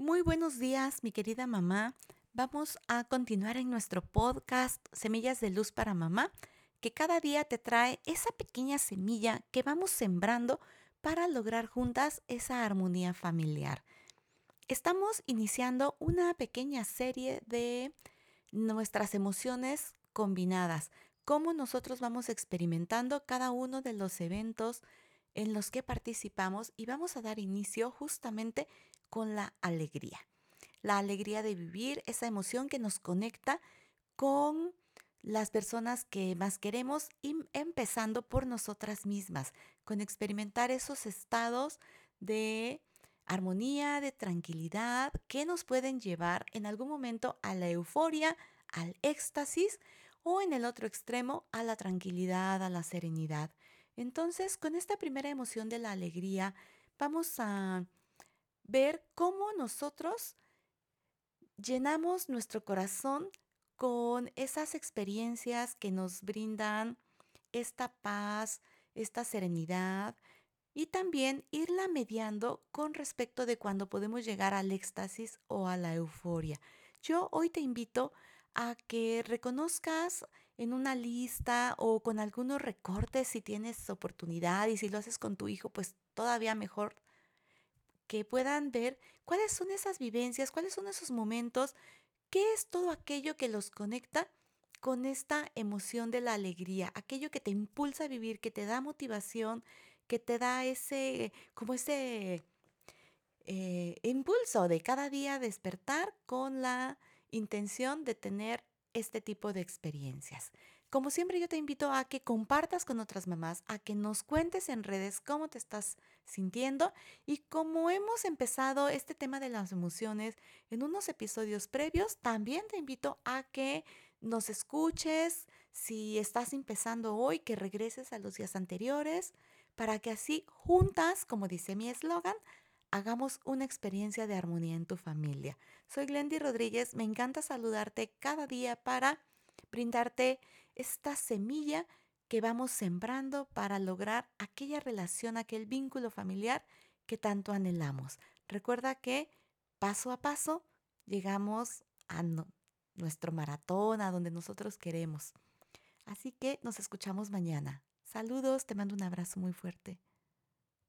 Muy buenos días, mi querida mamá. Vamos a continuar en nuestro podcast Semillas de Luz para Mamá, que cada día te trae esa pequeña semilla que vamos sembrando para lograr juntas esa armonía familiar. Estamos iniciando una pequeña serie de nuestras emociones combinadas, cómo nosotros vamos experimentando cada uno de los eventos en los que participamos y vamos a dar inicio justamente con la alegría. La alegría de vivir, esa emoción que nos conecta con las personas que más queremos y empezando por nosotras mismas, con experimentar esos estados de armonía, de tranquilidad que nos pueden llevar en algún momento a la euforia, al éxtasis o en el otro extremo a la tranquilidad, a la serenidad. Entonces, con esta primera emoción de la alegría, vamos a ver cómo nosotros llenamos nuestro corazón con esas experiencias que nos brindan esta paz, esta serenidad y también irla mediando con respecto de cuando podemos llegar al éxtasis o a la euforia. Yo hoy te invito a que reconozcas en una lista o con algunos recortes si tienes oportunidad y si lo haces con tu hijo, pues todavía mejor que puedan ver cuáles son esas vivencias, cuáles son esos momentos, qué es todo aquello que los conecta con esta emoción de la alegría, aquello que te impulsa a vivir, que te da motivación, que te da ese, como ese eh, impulso de cada día despertar con la intención de tener este tipo de experiencias. Como siempre yo te invito a que compartas con otras mamás, a que nos cuentes en redes cómo te estás sintiendo y como hemos empezado este tema de las emociones en unos episodios previos, también te invito a que nos escuches si estás empezando hoy, que regreses a los días anteriores, para que así juntas, como dice mi eslogan, hagamos una experiencia de armonía en tu familia. Soy Glendy Rodríguez, me encanta saludarte cada día para brindarte esta semilla que vamos sembrando para lograr aquella relación, aquel vínculo familiar que tanto anhelamos. Recuerda que paso a paso llegamos a nuestro maratón, a donde nosotros queremos. Así que nos escuchamos mañana. Saludos, te mando un abrazo muy fuerte.